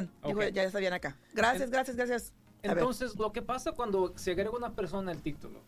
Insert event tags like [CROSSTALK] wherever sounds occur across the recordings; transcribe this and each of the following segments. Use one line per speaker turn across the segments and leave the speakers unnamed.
bien. Digo,
Ok.
ya bien acá. Gracias,
En-
gracias, gracias. A ver.
Entonces, lo que pasa cuando se agrega una persona al título.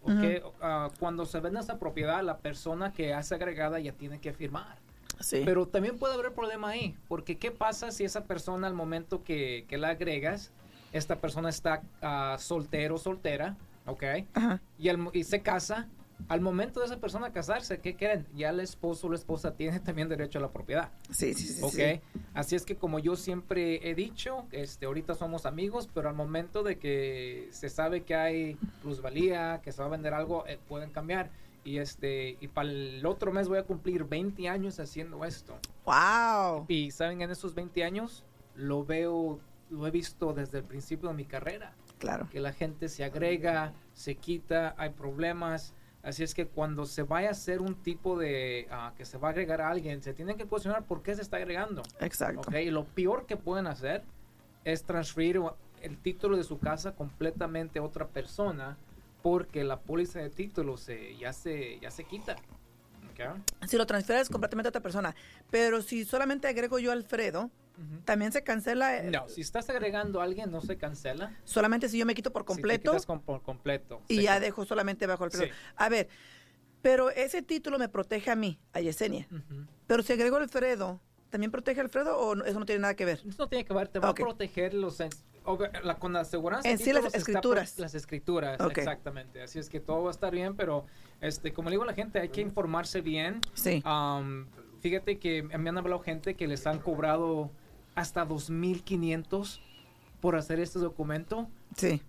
Ah, cuando se vende esa propiedad, la persona que hace agregada ya tiene que firmar.
sí.
Pero también puede haber problema ahí, porque ¿qué pasa si esa persona al momento que, que la agregas, esta persona está ah, soltero o soltera, ¿ok?
Ajá.
Y, mo- y se casa, al momento de esa persona casarse, ¿qué creen? Ya el esposo o la esposa tiene también derecho a la propiedad.
Sí, sí, sí.
Ok,
sí.
así es que como yo siempre he dicho, este, ahorita somos amigos, pero al momento de que se sabe que hay plusvalía, que se va a vender algo, eh, pueden cambiar. Y este, y para el otro mes voy a cumplir 20 años haciendo esto.
Wow.
Y saben, en esos 20 años lo veo, lo he visto desde el principio de mi carrera,
Claro.
que la gente se agrega, se quita, hay problemas. Así es que cuando se vaya a hacer un tipo de, ah, que se va a agregar a alguien, se tiene que cuestionar por qué se está agregando.
Exacto.
Ok, y lo peor que pueden hacer es transferir el título de su casa completamente a otra persona porque la póliza de título se, ya, se, ya se quita. Ok.
Si lo transfieres completamente a otra persona. Pero si solamente agrego yo a Alfredo. También se cancela. eh,
No, si estás agregando a alguien, no se cancela.
Solamente si yo me quito por
Si te
completo
quitas con- por completo.
y ya dejo solamente bajo Alfredo.
Sí.
A ver, pero ese título me protege a mí, a Yesenia. Pero si agrego Alfredo, ¿también protege a Alfredo o no- eso no tiene nada que ver?
Eso no tiene que ver, te va a proteger los la, con la aseguranza.
En sí, las
está
escrituras.
las escrituras, exactamente. Así es que todo va a estar bien, pero este, como le digo a la gente, hay que informarse bien.
Sí.
Am, fíjate que me han hablado gente que les han cobrado hasta 2.500 por hacer este documento.
Sí.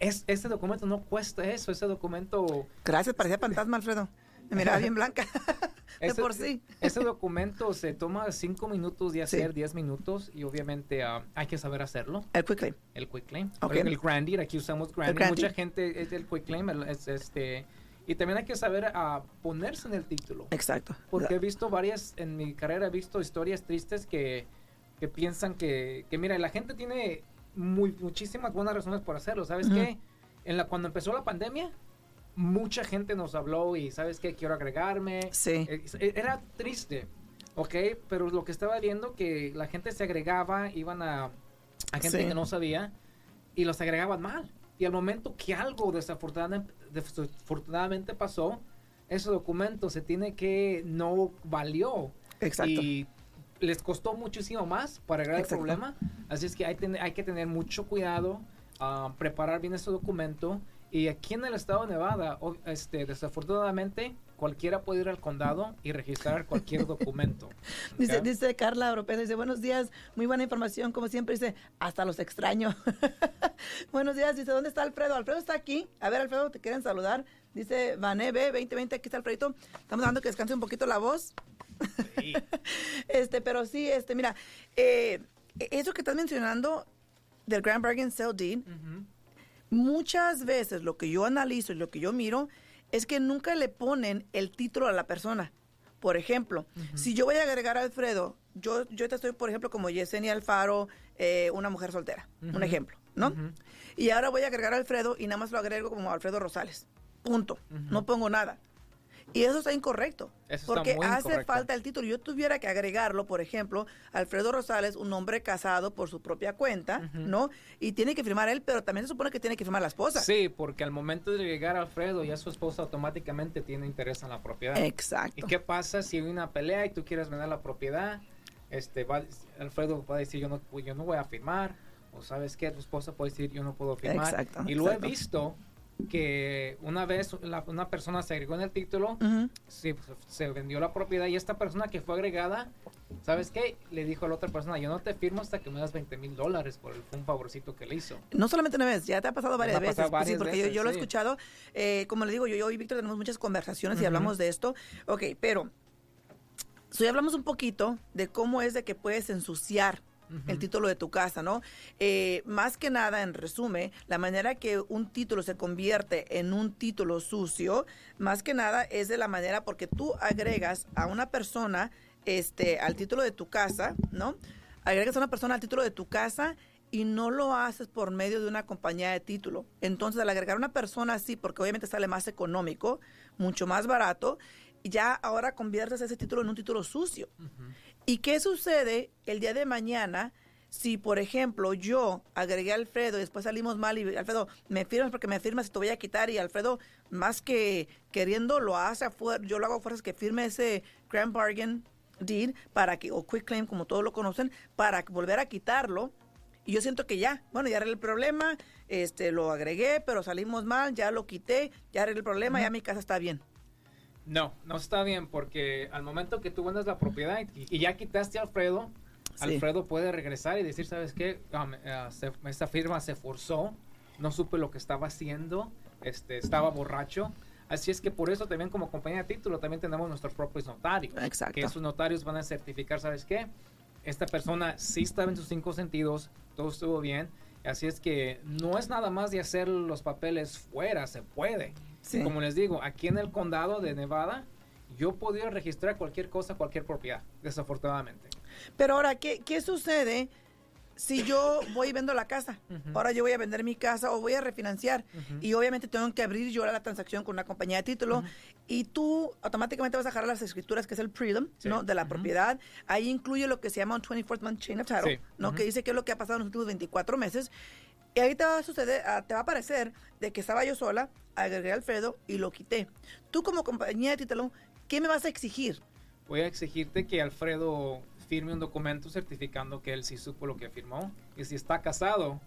Es, este documento no cuesta eso, ese documento...
Gracias, parecía fantasma, Alfredo. Me miraba bien blanca. [LAUGHS] de
Ese-
por sí.
Ese documento se toma 5 minutos de
Sí.
hacer, 10 minutos, y obviamente ah, hay que saber hacerlo.
El quick claim.
El quick claim.
Ok.
El, el grandy, aquí usamos grandy. Mucha gente es el quick claim, el- es este... Y también hay que saber a ponerse en el título.
Exacto.
Porque he visto varias, en mi carrera he visto historias tristes que, que piensan que, que, mira, la gente tiene muy, muchísimas buenas razones por hacerlo. ¿Sabes
Ujú.
qué? En la, cuando empezó la pandemia, mucha gente nos habló y, ¿sabes qué? Quiero agregarme.
Sí.
Eh, Era triste, ¿ok? Pero lo que estaba viendo que la gente se agregaba, iban a, a gente
Sí.
que no sabía y los agregaban mal. Y al momento que algo desafortunadamente, desafortunadamente pasó, ese documento se tiene que no valió.
Exacto.
Y les costó muchísimo más para
Exacto.
el problema. Así es que hay, ten- hay que tener mucho cuidado, ah, preparar bien ese documento. Y aquí en el estado de Nevada, este, desafortunadamente, cualquiera puede ir al condado y registrar [LAUGHS] cualquier documento.
Dice, dice Carla Oropesa, dice, buenos días, muy buena información, como siempre, dice, hasta los extraño. [LAUGHS] buenos días, dice, ¿dónde está Alfredo? Alfredo está aquí. A ver, Alfredo, te quieren saludar. Dice, Vanebe 2020, aquí está Alfredito. Estamos dando que descanse un poquito la voz.
Sí. [LAUGHS]
Este, pero sí, este, mira, eh, eso que estás mencionando del Grand Bargain Sale Deed,
Ujú.
muchas veces lo que yo analizo y lo que yo miro es que nunca le ponen el título a la persona. Por ejemplo, si yo voy a agregar a Alfredo, yo, yo te estoy, por ejemplo, como Yesenia Alfaro, eh, una mujer soltera, un ejemplo, ¿no? Y ahora voy a agregar a Alfredo y nada más lo agrego como Alfredo Rosales. Punto. No pongo nada. Y eso está incorrecto.
Eso está
porque hace
incorrecto.
falta el título. Yo tuviera que agregarlo, por ejemplo, Alfredo Rosales, un hombre casado por su propia cuenta. ¿no? Y tiene que firmar él, pero también se supone que tiene que firmar la esposa.
Sí, porque al momento de llegar Alfredo, ya su esposa automáticamente tiene interés en la propiedad.
Exacto.
¿Y qué pasa si hay una pelea y tú quieres vender la propiedad? Este, va, Alfredo va a decir, yo no, yo no voy a firmar. O sabes qué, tu esposa puede decir, yo no puedo firmar.
Exacto,
y lo
exacto.
he visto que una vez la- una persona se agregó en el título, sí, pues, se vendió la propiedad y esta persona que fue agregada, ¿sabes qué? Le dijo a la otra persona, yo no te firmo hasta que me das 20 mil dólares por el, un favorcito que le hizo.
No solamente una vez, ya te ha pasado varias
ha
veces.
pasado
pues sí,
varias
porque yo- yo,
veces,
lo he
sí.
escuchado. eh, como le digo, yo, yo y Víctor tenemos muchas conversaciones y hablamos de esto. Ok, pero si hablamos un poquito de cómo es de que puedes ensuciar el título de tu casa, ¿no? Eh, más que nada, en resumen, la manera que un título se convierte en un título sucio, más que nada es de la manera porque tú agregas a una persona este, al título de tu casa, ¿no? Agregas a una persona al título de tu casa y no lo haces por medio de una compañía de título. Entonces, al agregar a una persona así, porque obviamente sale más económico, mucho más barato, ya ahora conviertes ese título en un título sucio. ¿Y qué sucede el día de mañana si por ejemplo yo agregué a Alfredo y después salimos mal y Alfredo me firmas porque me firmas y te voy a quitar y Alfredo más que queriendo lo hace afuera, yo lo hago a fuerzas que firme ese grand bargain deed para que o quick claim como todos lo conocen para volver a quitarlo y yo siento que ya, bueno, ya arreglé el problema, este lo agregué, pero salimos mal, ya lo quité, ya arreglé el problema, ya mi casa está bien.
No, no está bien porque al momento que tú vendas la propiedad y, ya quitaste a Alfredo, Alfredo puede regresar y decir, ¿sabes qué? Um, esta firma se forzó, no supe lo que estaba haciendo, este, estaba borracho. Así es que por eso también como compañía de título también tenemos nuestros propios notarios.
Exacto.
Que esos notarios van a certificar, ¿sabes qué? Esta persona sí estaba en sus cinco sentidos, todo estuvo bien. Así es que no es nada más de hacer los papeles fuera, se puede. Como les digo, aquí en el condado de Nevada, yo podía registrar cualquier cosa, cualquier propiedad, desafortunadamente.
Pero ahora, ¿qué, qué sucede si yo voy y vendo la casa? Ahora yo voy a vender mi casa o voy a refinanciar y obviamente tengo que abrir yo la transacción con una compañía de título y tú automáticamente vas a dejar las escrituras que es el freedom, ¿no? De la propiedad. Ahí incluye lo que se llama un 24th month chain of title, ¿no? Que dice qué es lo que ha pasado en los últimos 24 meses. Y ahí te va a suceder, ah, te va a parecer de que estaba yo sola, agregué a Alfredo y lo quité. Tú como compañía de título, ¿qué me vas a exigir?
Voy a exigirte que Alfredo firme un documento certificando que él sí supo lo que firmó. Y si está casado,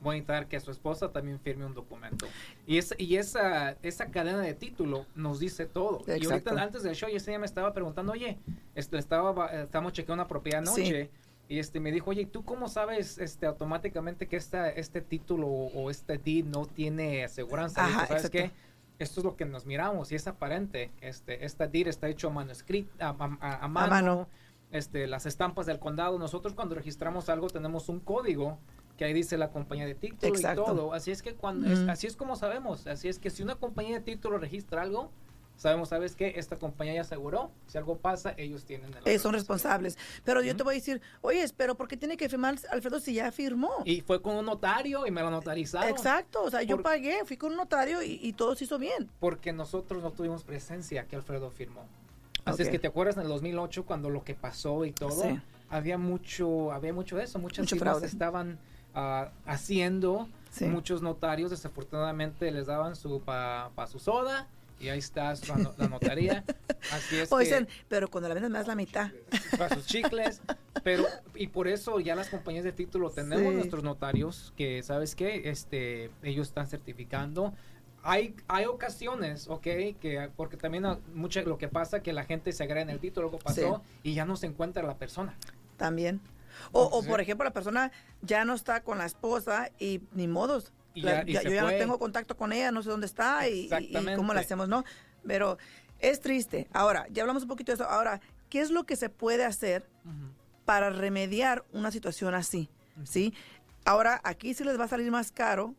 voy a necesitar que su esposa también firme un documento. Y, es, y esa, esa cadena de título nos dice todo. Y ahorita antes del show, yo me estaba preguntando, oye, esto estaba, estamos chequeando una propiedad anoche. Y este me dijo, oye, ¿tú cómo sabes este automáticamente que esta, este título o, este deed no tiene aseguranza? ¿Sabes qué? Esto es lo que nos miramos y es aparente. Este, esta deed está hecho a manuscrito, a, a, mano. Este, las estampas del condado. Nosotros cuando registramos algo tenemos un código que ahí dice la compañía de título y todo. Así es que cuando, así es como sabemos. Así es que si una compañía de título registra algo, sabemos, ¿sabes qué? Esta compañía ya aseguró, si algo pasa, ellos tienen
el eh, Son responsables. Pero yo te voy a decir, oye, pero ¿por qué tiene que firmar Alfredo si ya firmó?
Y fue con un notario y me lo notarizaron.
Exacto, o sea, yo pagué, fui con un notario y, todo se hizo bien.
Porque nosotros no tuvimos presencia que Alfredo firmó. Así es que te acuerdas en el 2008 cuando lo que pasó y todo, había mucho, había mucho de eso, muchas Mucho estaban uh, haciendo, muchos notarios desafortunadamente les daban su pa, pa su soda y ahí está la, notaría. [LAUGHS] Así es.
Oigan, pero cuando la venden más la mitad.
Para sus chicles. Pero, y por eso ya las compañías de título tenemos nuestros notarios que, ¿sabes qué? Este, ellos están certificando. Hay, hay ocasiones, ¿ok? Que, porque también mucho lo que pasa que la gente se agrega en el título, algo pasó y ya no se encuentra la persona.
También. O, o, por ejemplo, la persona ya no está con la esposa y ni modos, yo ya no tengo contacto con ella, no sé dónde está y, cómo la hacemos, ¿no? Pero es triste. Ahora, ya hablamos un poquito de eso. Ahora, ¿qué es lo que se puede hacer para remediar una situación así? ¿Sí? Ahora, aquí sí les va a salir más caro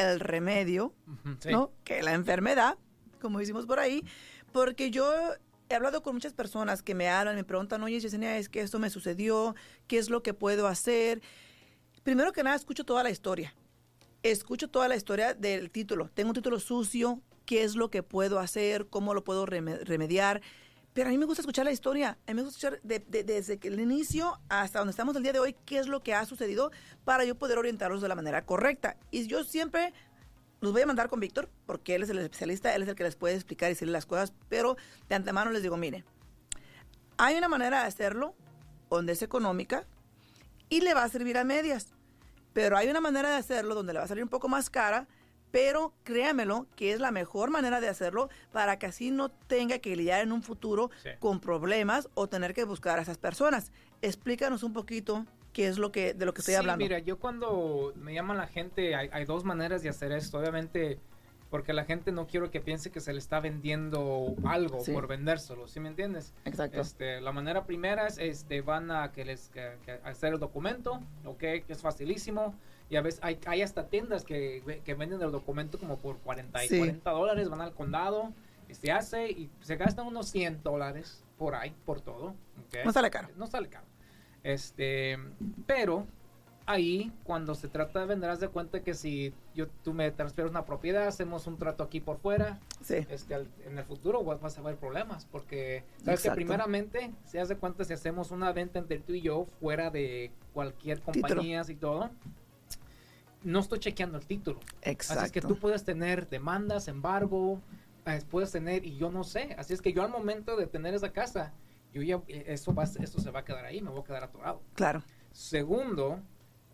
el remedio, ¿no? Que la enfermedad, como decimos por ahí, porque yo he hablado con muchas personas que me hablan, me preguntan, oye, Yesenia, es que esto me sucedió, ¿qué es lo que puedo hacer? Primero que nada, escucho toda la historia escucho toda la historia del título. Tengo un título sucio, qué es lo que puedo hacer, cómo lo puedo remediar. Pero a mí me gusta escuchar la historia, a mí me gusta escuchar desde el inicio hasta donde estamos el día de hoy, qué es lo que ha sucedido para yo poder orientarlos de la manera correcta. Y yo siempre los voy a mandar con Víctor, porque él es el especialista, él es el que les puede explicar y decirle las cosas, pero de antemano les digo, mire, hay una manera de hacerlo donde es económica y le va a servir a medias. Pero hay una manera de hacerlo donde le va a salir un poco más cara, pero créamelo que es la mejor manera de hacerlo para que así no tenga que lidiar en un futuro con problemas o tener que buscar a esas personas. Explícanos un poquito qué es lo que de lo que estoy sí, hablando.
Mira, yo cuando me llaman la gente, hay, hay dos maneras de hacer esto. Obviamente porque la gente no quiero que piense que se le está vendiendo algo por vendérselo, ¿sí me entiendes?
Exacto.
Este, la manera primera es, este, van a que les hacer el documento, ¿ok? Que es facilísimo. Y a veces hay, hay hasta tiendas que, que venden el documento como por 40 y 40 dólares, van al condado, y se hace y se gastan unos 100 dólares por ahí, por todo.
No sale caro.
No sale caro. Este, pero ahí, cuando se trata de vender, haz de cuenta que si yo, tú me transfieres una propiedad, hacemos un trato aquí por fuera,
Sí.
este, al- en el futuro vas, vas a ver problemas, porque sabes que primeramente, si haz de cuenta, si hacemos una venta entre tú y yo, fuera de cualquier compañía y todo, no estoy chequeando el título.
Exacto.
Así es que tú puedes tener demandas, embargo, eh, puedes tener, y yo no sé. Así es que yo al momento de tener esa casa, yo ya, eh, eso, va, eso se va a quedar ahí, me voy a quedar atorado.
Claro.
Segundo,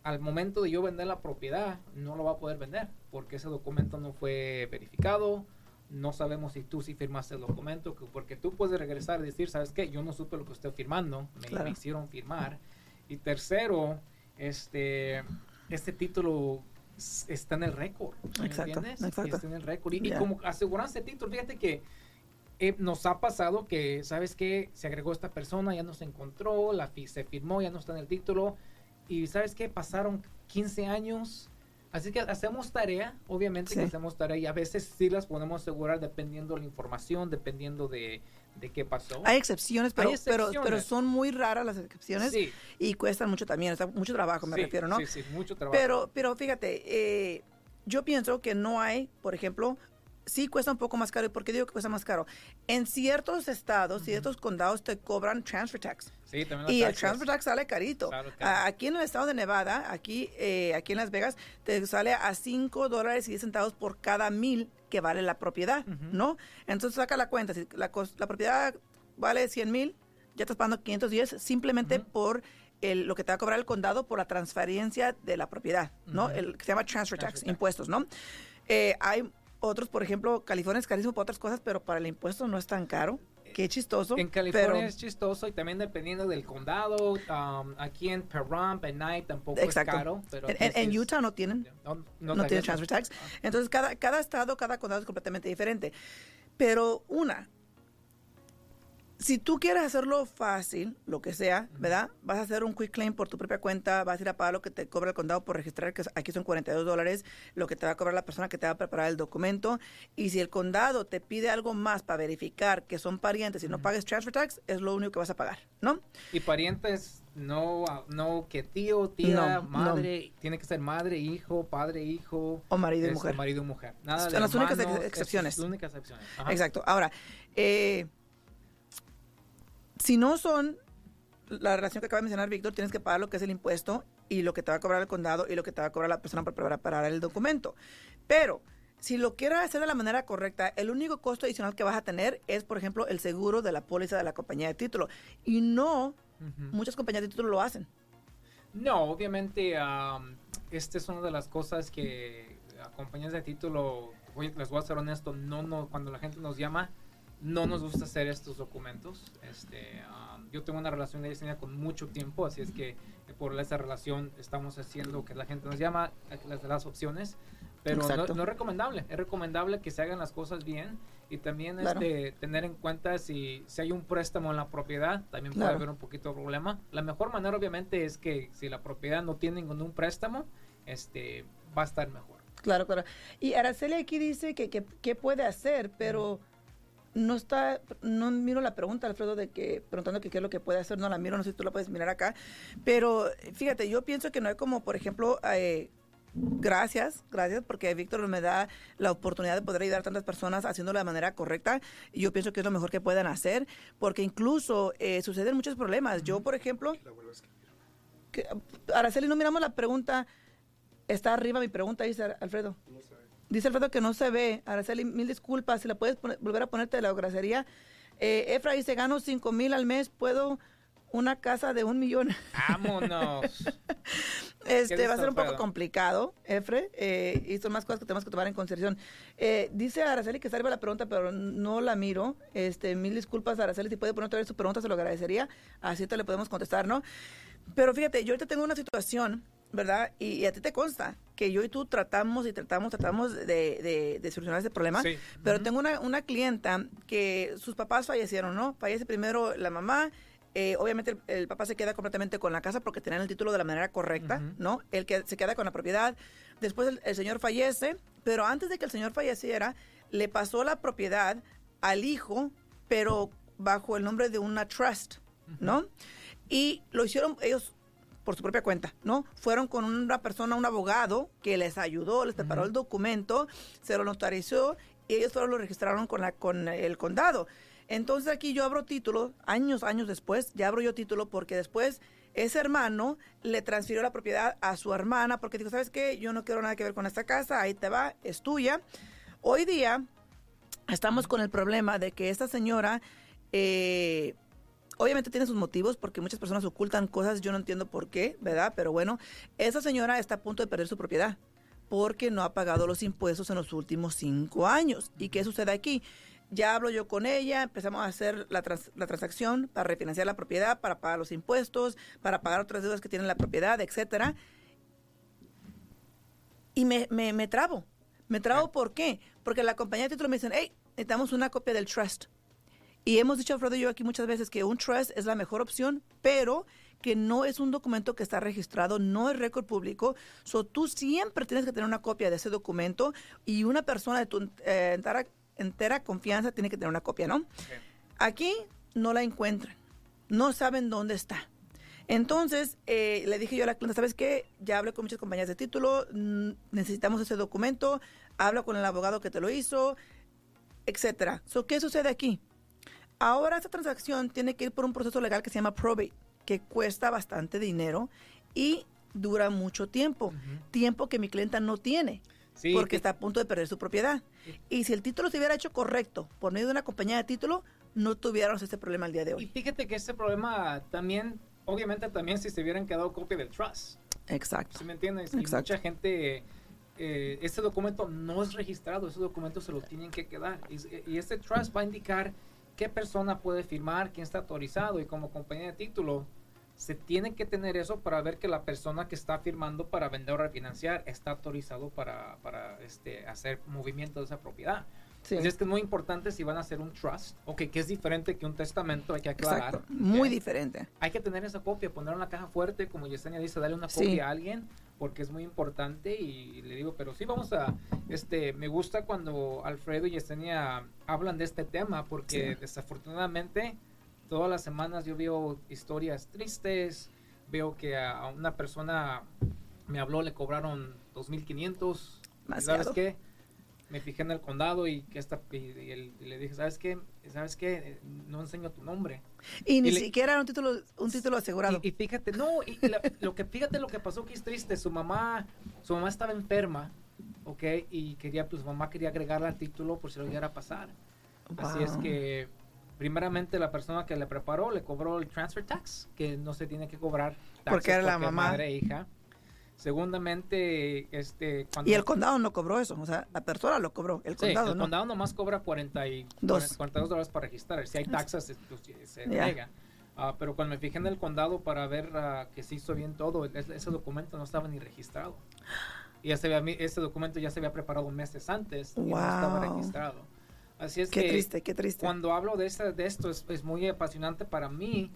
al momento de yo vender la propiedad, no lo va a poder vender, porque ese documento no fue verificado. No sabemos si tú sí firmaste el documento, que- porque tú puedes regresar y decir, ¿sabes qué? Yo no supe lo que estoy firmando, me,
Claro.
me hicieron firmar. Y tercero, este, este título está en el récord. ¿me
Exacto, exacto.
Está en el récord. Y, y
Ya.
como aseguranza de título, fíjate que eh, nos ha pasado que, ¿sabes qué? Se agregó esta persona, ya no se encontró, la fi- se firmó, ya no está en el título. Y ¿sabes qué? Pasaron 15 años. Así que hacemos tarea, obviamente que
Sí.
hacemos tarea y a veces sí las podemos asegurar dependiendo de la información, dependiendo de, de qué pasó.
Hay excepciones, pero,
Hay
pero, son muy raras las excepciones
Sí,
y cuestan mucho también, o sea, mucho trabajo me
sí,
refiero, ¿no?
Sí, sí, mucho trabajo.
Pero, pero fíjate, eh, yo pienso que no hay, por ejemplo, sí cuesta un poco más caro. ¿Y por qué digo que cuesta más caro? En ciertos estados, ciertos condados te cobran transfer tax.
sí, también
Y el transfer tax sale carito.
Claro, claro.
A- Aquí en el estado de Nevada, aquí, eh, aquí en Las Vegas, te sale a 5 dólares y 10 centavos por cada mil que vale la propiedad. ¿no? Entonces saca la cuenta. Si la, la propiedad vale 100 mil, ya estás pagando 510 simplemente por el- lo que te va a cobrar el condado por la transferencia de la propiedad, ¿no? El que se llama transfer tax,
Transfer tax.
impuestos, ¿no? Eh, hay otros, por ejemplo, California es carísimo para otras cosas, pero para el impuesto no es tan caro. Qué chistoso.
En California
pero-
es chistoso y también dependiendo del condado. um, aquí en Pahrump, en Night tampoco
Exacto.
es caro. Pero
En,
es-
Utah no tienen.
No,
no,
no
tiene
sabía
transfer tax. Entonces, cada, cada estado, cada condado es completamente diferente. Pero una, si tú quieres hacerlo fácil, lo que sea, ¿verdad? Vas a hacer un quick claim por tu propia cuenta, vas a ir a pagar lo que te cobra el condado por registrar, que aquí son 42 dólares, lo que te va a cobrar la persona que te va a preparar el documento. Y si el condado te pide algo más para verificar que son parientes y no pagues transfer tax, es lo único que vas a pagar, ¿no?
Y parientes, no, no que tío, tía,
No, no.
madre, tiene que ser madre, hijo, padre, hijo.
O marido y
este,
mujer.
Marido y mujer. Nada
Son
de
las únicas
hermanos,
excepciones.
son Las únicas excepciones. Ajá.
Exacto. Ahora, eh, si no son la relación que acaba de mencionar Víctor, tienes que pagar lo que es el impuesto y lo que te va a cobrar el condado y lo que te va a cobrar la persona por preparar el documento. Pero si lo quieres hacer de la manera correcta, el único costo adicional que vas a tener es, por ejemplo, el seguro de la póliza de la compañía de título. Y no, muchas compañías de título lo hacen.
No, obviamente, um, esta es una de las cosas que a compañías de título, voy- les voy a ser honesto, no, no, cuando la gente nos llama, no nos gusta hacer estos documentos. Este, um, yo tengo una relación de diseño con mucho tiempo, así es que por esa relación estamos haciendo que la gente nos llama, las, las opciones, pero no, es recomendable. Es recomendable que se hagan las cosas bien y también
Claro.
este, tener en cuenta si, si hay un préstamo en la propiedad, también puede
Claro.
haber un poquito de problema. La mejor manera obviamente es que si la propiedad no tiene ningún préstamo, este, va a estar mejor.
Claro, claro. Y Araceli aquí dice que, que, que puede hacer, pero no está, no miro la pregunta, Alfredo, de que preguntando que qué es lo que puede hacer, no la miro, no sé si tú la puedes mirar acá, pero fíjate, yo pienso que no hay como, por ejemplo, eh, gracias, gracias, porque Víctor me da la oportunidad de poder ayudar a tantas personas haciéndolo de manera correcta, y yo pienso que es lo mejor que puedan hacer, porque incluso eh, suceden muchos problemas. Yo, por ejemplo, que- Araceli, no miramos la pregunta, está arriba mi pregunta, dice Alfredo. Dice Alfredo que no se ve. Araceli, mil disculpas. Si la puedes poner- volver a ponerte de la grosería. Eh, Efra dice, gano cinco mil al mes. ¿Puedo una casa de un millón?
¡Vámonos! [LAUGHS]
Este va a ser un poco
Alfredo?
complicado, Efre, eh, y son más cosas que tenemos que tomar en consideración. Eh, dice Araceli que salva la pregunta, pero no la miro. Este, mil disculpas, Araceli, si puede poner otra vez su pregunta, se lo agradecería. Así te le podemos contestar, ¿no? Pero fíjate, yo ahorita tengo una situación, ¿verdad? Y, y a ti te consta que yo y tú tratamos y tratamos, tratamos de, de- de solucionar ese problema.
Sí.
Pero tengo una, una clienta que sus papás fallecieron, ¿no? Fallece primero la mamá. eh, obviamente el, el papá se queda completamente con la casa porque tenían el título de la manera correcta. ¿no? El que se queda con la propiedad. Después el, el señor fallece, pero antes de que el señor falleciera, le pasó la propiedad al hijo, pero bajo el nombre de una trust, ¿no? Y lo hicieron ellos por su propia cuenta, ¿no? Fueron con una persona, un abogado que les ayudó, les preparó el documento, se lo notarizó y ellos solo lo registraron con, la, con el condado. Entonces aquí yo abro título, años, años después, ya abro yo título porque después ese hermano le transfirió la propiedad a su hermana porque dijo, ¿sabes qué? Yo no quiero nada que ver con esta casa, ahí te va, es tuya. Hoy día estamos con el problema de que esta señora... Eh, obviamente tiene sus motivos porque muchas personas ocultan cosas, yo no entiendo por qué, ¿verdad? Pero bueno, esa señora está a punto de perder su propiedad porque no ha pagado los impuestos en los últimos cinco años. ¿Y qué sucede aquí? Ya hablo yo con ella, empezamos a hacer la, la, transacción para refinanciar la propiedad, para pagar los impuestos, para pagar otras deudas que tiene la propiedad, etcétera. Y me, me, me trabo. Me trabo, ¿por qué? Porque la compañía de título me dicen, hey, necesitamos una copia del trust. Y hemos dicho, Alfredo y yo aquí muchas veces que un trust es la mejor opción, pero que no es un documento que está registrado, no es récord público. So, tú siempre tienes que tener una copia de ese documento y una persona de tu eh, entera, confianza tiene que tener una copia, ¿no? Aquí no la encuentran, no saben dónde está. Entonces, eh, le dije yo a la cliente, ¿sabes qué? Ya hablé con muchas compañías de título, necesitamos ese documento, habla con el abogado que te lo hizo, etcétera. So, ¿Qué sucede aquí? Ahora esta transacción tiene que ir por un proceso legal que se llama probate, que cuesta bastante dinero y dura mucho tiempo, tiempo que mi clienta no tiene. porque está a punto de perder su propiedad. Y si el título se hubiera hecho correcto por medio de una compañía de título, no tuviéramos este problema el día de hoy.
Y fíjate que este problema también, obviamente también si se hubieran quedado copia del trust.
Exacto.
¿Sí me entiendes? Y mucha gente, eh, este documento no es registrado, ese documento se lo tienen que quedar. Y, y este trust va a indicar qué persona puede firmar, quién está autorizado y como compañía de título se tiene que tener eso para ver que la persona que está firmando para vender o refinanciar está autorizado para, para este, hacer movimiento de esa propiedad. Sí. es que es muy importante si van a hacer un trust, ok, que es diferente que un testamento, hay que aclarar.
Muy diferente.
Hay que tener esa copia, ponerla en la caja fuerte, como Yesenia dice, darle una copia a alguien, porque es muy importante y, le digo, pero sí vamos a, este, me gusta cuando Alfredo y Yesenia hablan de este tema, porque desafortunadamente todas las semanas yo veo historias tristes, veo que a una persona me habló, le cobraron 2.500. ¿Sabes qué? Me fijé en el condado y que esta y, le dije sabes qué sabes qué no enseño tu nombre.
Y ni siquiera era un título un título asegurado.
y, fíjate no y lo que fíjate lo que pasó que es triste su mamá su mamá estaba enferma ok y quería pues mamá quería agregarle al título por si lo llegara a pasar. Así es que primeramente la persona que le preparó le cobró el transfer tax que no se tiene que cobrar
porque era la mamá.
madre e hija Segundamente, este...
y el condado no cobró eso, o sea, la persona lo cobró, el condado
el condado nomás cobra 42 dólares para registrar, si hay taxas pues, se niega. Ah, pero cuando me fijé en el condado para ver uh, que se hizo bien todo, ese documento no estaba ni registrado. Y ese, ese documento ya se había preparado meses antes y no estaba registrado. Así es
qué triste, qué triste.
Cuando hablo de, ese, de esto es, es muy apasionante para mí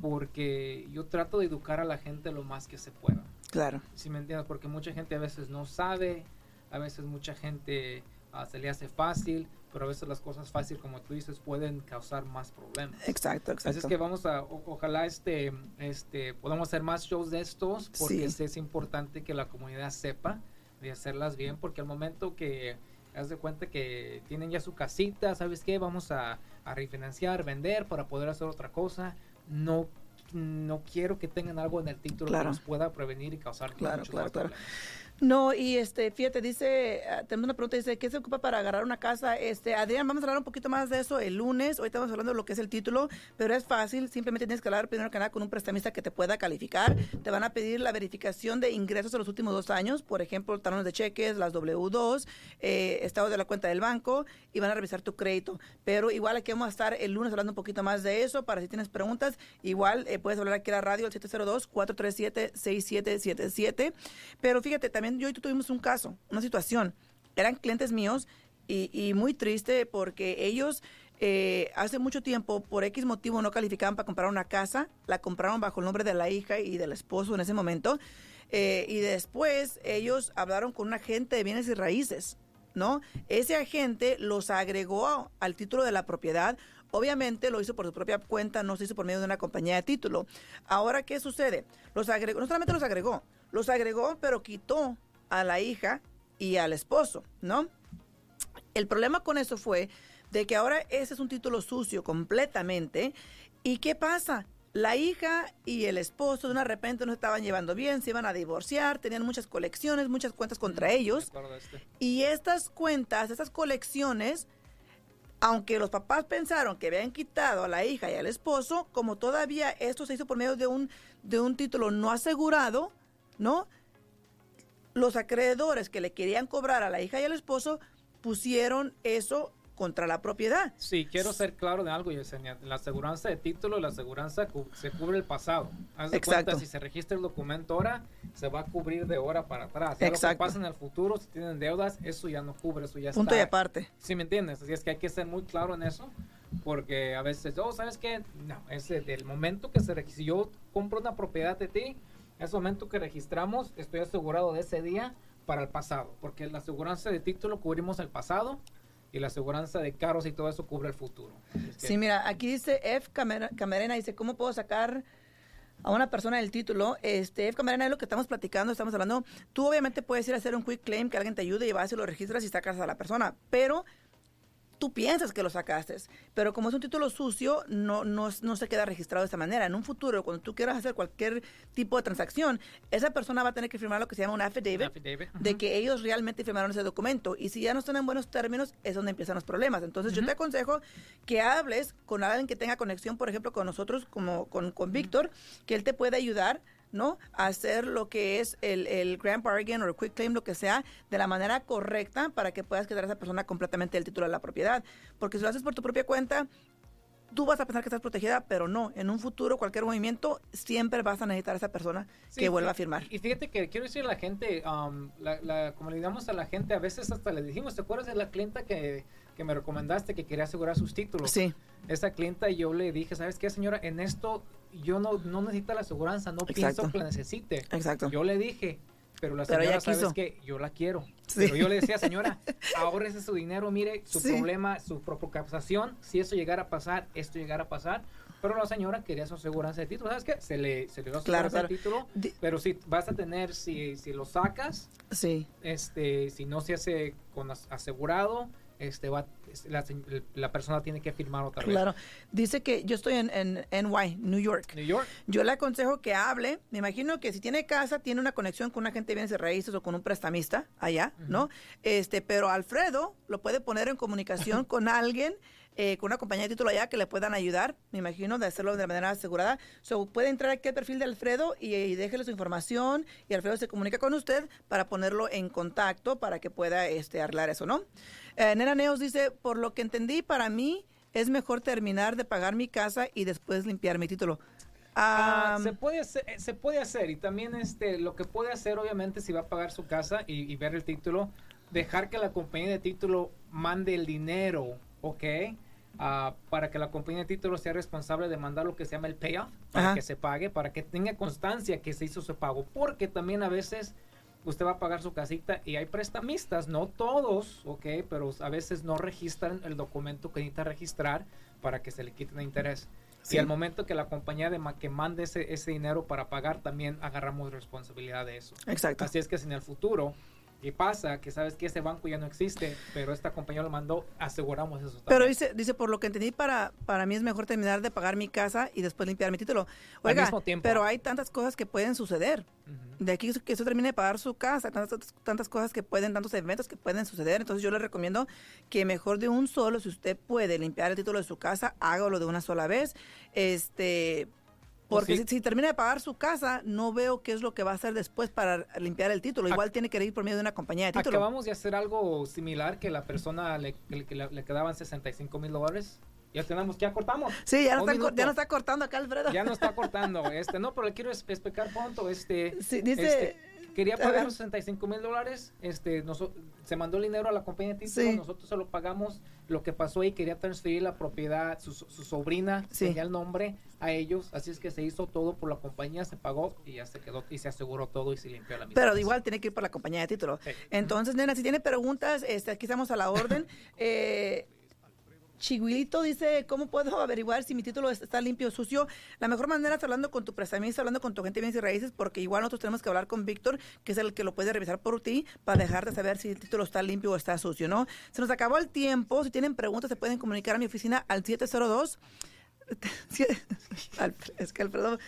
porque yo trato de educar a la gente lo más que se pueda.
Claro.
Si me entiendes, porque mucha gente a veces no sabe, a veces mucha gente ah, se le hace fácil, pero a veces las cosas fáciles, como tú dices, pueden causar más problemas.
Exacto, exacto.
Así es que vamos a, ojalá este, este, podamos hacer más shows de estos, porque es importante que la comunidad sepa de hacerlas bien, porque al momento que haz de cuenta que tienen ya su casita, ¿sabes qué? Vamos a, a refinanciar, vender para poder hacer otra cosa. No no quiero que tengan algo en el título que nos pueda prevenir y causar
claro, claro, claro. No, y este, fíjate, dice, ah, tenemos una pregunta, dice, ¿qué se ocupa para agarrar una casa? Este, Adrián, vamos a hablar un poquito más de eso el lunes, hoy estamos hablando de lo que es el título, pero es fácil, simplemente tienes que hablar primero que nada con un prestamista que te pueda calificar, te van a pedir la verificación de ingresos de los últimos dos años, por ejemplo, talones de cheques, las W2, eh, estado de la cuenta del banco, y van a revisar tu crédito, pero igual aquí vamos a estar el lunes hablando un poquito más de eso, para si tienes preguntas, igual eh, puedes hablar aquí a la radio al 702-437-6777, pero fíjate, también yo y tú tuvimos un caso, una situación. Eran clientes míos y, muy triste porque ellos eh, hace mucho tiempo, por X motivo, no calificaban para comprar una casa. La compraron bajo el nombre de la hija y del esposo en ese momento. Eh, y después ellos hablaron con un agente de bienes y raíces, ¿no? Ese agente los agregó al título de la propiedad obviamente lo hizo por su propia cuenta, no se hizo por medio de una compañía de título. Ahora, ¿qué sucede? Los agregó, no solamente los agregó, los agregó, pero quitó a la hija y al esposo, ¿no? El problema con eso fue de que ahora ese es un título sucio completamente. ¿Y qué pasa? La hija y el esposo de una repente no estaban llevando bien, se iban a divorciar, tenían muchas colecciones, muchas cuentas contra ellos.
Este.
Y estas cuentas, estas colecciones, aunque los papás pensaron que habían quitado a la hija y al esposo, como todavía esto se hizo por medio de un, de un título no asegurado, ¿no? Los acreedores que le querían cobrar a la hija y al esposo pusieron eso contra la propiedad.
Sí, quiero ser claro de algo, Yesenia. La aseguranza de título, la aseguranza se cubre el pasado. Haz de
Exacto.
cuenta, si se registra el documento ahora, se va a cubrir de hora para atrás. Ya Lo que
Exacto.
pasa en el futuro, si tienen deudas, eso ya no cubre, eso ya
Punto y
está.
aparte.
¿Sí me entiendes? Así es que hay que ser muy claro en eso, porque a veces, oh, ¿sabes qué? No, es del momento que se registra. Si yo compro una propiedad de ti, ese momento que registramos, estoy asegurado de ese día para el pasado, porque la aseguranza de título cubrimos el pasado y la aseguranza de carros y todo eso cubre el futuro.
Sí, mira, aquí dice F. Camarena, dice, ¿cómo puedo sacar a una persona del título? Este, F. Camarena es lo que estamos platicando, estamos hablando. Tú obviamente puedes ir a hacer un quick claim, que alguien te ayude y vas y lo registras y sacas a la persona, pero tú piensas que lo sacaste, pero como es un título sucio, no, no, no se queda registrado de esta manera. En un futuro, cuando tú quieras hacer cualquier tipo de transacción, esa persona va a tener que firmar lo que se llama un affidavit,
Affidavit,
de que ellos realmente firmaron ese documento. Y si ya no están en buenos términos, es donde empiezan los problemas. Entonces, yo te aconsejo que hables con alguien que tenga conexión, por ejemplo, con nosotros, como con, con Víctor, que él te pueda ayudar. ¿No? Hacer lo que es el, el Grand Bargain o el Quick Claim, lo que sea, de la manera correcta para que puedas quedar a esa persona completamente el título de la propiedad. Porque si lo haces por tu propia cuenta, tú vas a pensar que estás protegida, pero no. En un futuro, cualquier movimiento, siempre vas a necesitar a esa persona
Sí,
que vuelva a firmar.
Y fíjate que quiero decir a la gente, um, la, la- como le digamos a la gente, a veces hasta le dijimos, ¿te acuerdas de la clienta que, que me recomendaste que quería asegurar sus títulos?
Sí.
Esa clienta yo le dije, ¿sabes qué, señora? En esto yo no, no necesito la aseguranza, no pienso
Exacto.
que la necesite.
Exacto.
Yo le dije, pero la
Pero
señora,
ella
¿sabes qué? Yo la quiero.
Sí.
Pero yo le decía, señora, [LAUGHS] ahorrese su dinero, mire, su
Sí.
problema, su captación, si eso llegara a pasar, esto llegara a pasar. Pero la señora quería su aseguranza de título. ¿Sabes qué? Se le, se le dio su
Claro,
aseguranza de
claro.
título. Pero si vas a tener, si, si lo sacas,
Sí.
este, si no se hace con as- asegurado, este va, es- la, la persona tiene que firmar otra vez.
Claro. Dice que yo estoy en, en NY, New York.
New York.
Yo le aconsejo que hable. Me imagino que si tiene casa, tiene una conexión con una agente de bienes y raíces o con un prestamista allá, ¿no? Este, pero Alfredo lo puede poner en comunicación [LAUGHS] con alguien, eh, con una compañía de título allá que le puedan ayudar. Me imagino de hacerlo de manera asegurada. So, puede entrar aquí al perfil de Alfredo y, y déjele su información y Alfredo se comunica con usted para ponerlo en contacto para que pueda este, arreglar eso, ¿no? Eh, Nena Neos dice, por lo que entendí, para mí es mejor terminar de pagar mi casa y después limpiar mi título.
Ah,
Ah,
se puede hacer, eh, se puede hacer y también este lo que puede hacer obviamente si va a pagar su casa y, y ver el título dejar que la compañía de título mande el dinero ok Para que la compañía de título sea responsable de mandar lo que se llama el payoff para
Ajá.
que se pague para que tenga constancia que se hizo su pago porque también a veces usted va a pagar su casita y hay prestamistas no todos ok pero a veces no registran el documento que necesita registrar para que se le quiten el interés
Sí.
y al momento que la compañía de ma- que mande ese, ese dinero para pagar, también agarramos responsabilidad de eso.
exacto.
Así es que si en el futuro y pasa que sabes que ese banco ya no existe, pero esta compañía lo mandó, aseguramos eso.
Pero
también.
dice, dice, por lo que entendí, para, para mí es mejor terminar de pagar mi casa y después limpiar mi título. Oiga,
mismo tiempo.
pero hay tantas cosas que pueden suceder. De aquí que usted termine de pagar su casa, tantas, tantas cosas que pueden, tantos eventos que pueden suceder. Entonces yo le recomiendo que mejor de un solo, si usted puede limpiar el título de su casa, hágalo de una sola vez. Este, porque
sí.
si, si termina de pagar su casa, no veo qué es lo que va a hacer después para limpiar el título. Igual tiene que ir por medio de una compañía de título.
Acabamos de hacer algo similar que la persona le, que- que le, le quedaban 65 mil dólares. Ya tenemos, ya cortamos.
Sí, ya no, está, ya no está cortando acá, Alfredo.
Ya no está [LAUGHS] cortando. Este, no, pero le quiero explicar pronto. Este,
Sí, dice-
este, quería pagar los 65 mil dólares. Este, noso- se mandó el dinero a la compañía de título.
Sí.
Nosotros se lo pagamos. Lo que pasó ahí, quería transferir la propiedad. Su, su sobrina
Sí.
tenía el nombre a ellos. Así es que se hizo todo por la compañía, se pagó y ya se quedó y se aseguró todo y se limpió la misma.
Pero igual tiene que ir por la compañía de título.
Sí.
Entonces, nena, si tiene preguntas, este, aquí estamos a la orden. [LAUGHS] Eh, Chiguilito dice, ¿cómo puedo averiguar si mi título está limpio o sucio? La mejor manera es hablando con tu prestamista, hablando con tu agente de bienes y raíces, porque igual nosotros tenemos que hablar con Víctor, que es el que lo puede revisar por ti, para dejar de saber si el título está limpio o está sucio, ¿no? Se nos acabó el tiempo. Si tienen preguntas, se pueden comunicar a mi oficina al 702. [LAUGHS] es que Alfredo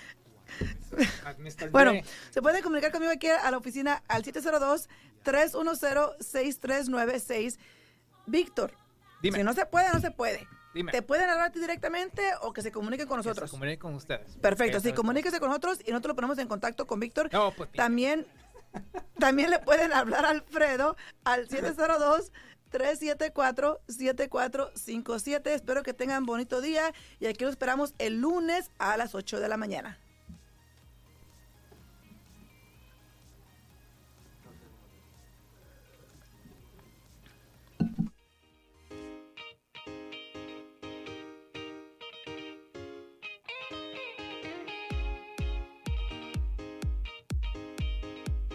bueno, se pueden comunicar conmigo aquí a la oficina al 702-310-6396. Víctor, si no se puede, no se puede. ¿Te pueden hablar directamente o que se comuniquen con nosotros?
se comuniquen con ustedes.
Perfecto, sí, comuníquese con nosotros y nosotros lo ponemos en contacto con Víctor. Pues, también, también le pueden hablar a Alfredo al [LAUGHS] 702 374-7457. Espero que tengan bonito día y aquí lo esperamos el lunes a las 8 de la mañana.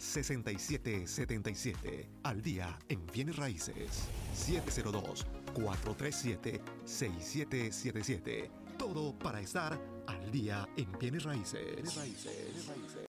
702-437-6777 al día en Bienes Raíces 702-437-6777. Todo para estar al día en Bienes Raíces.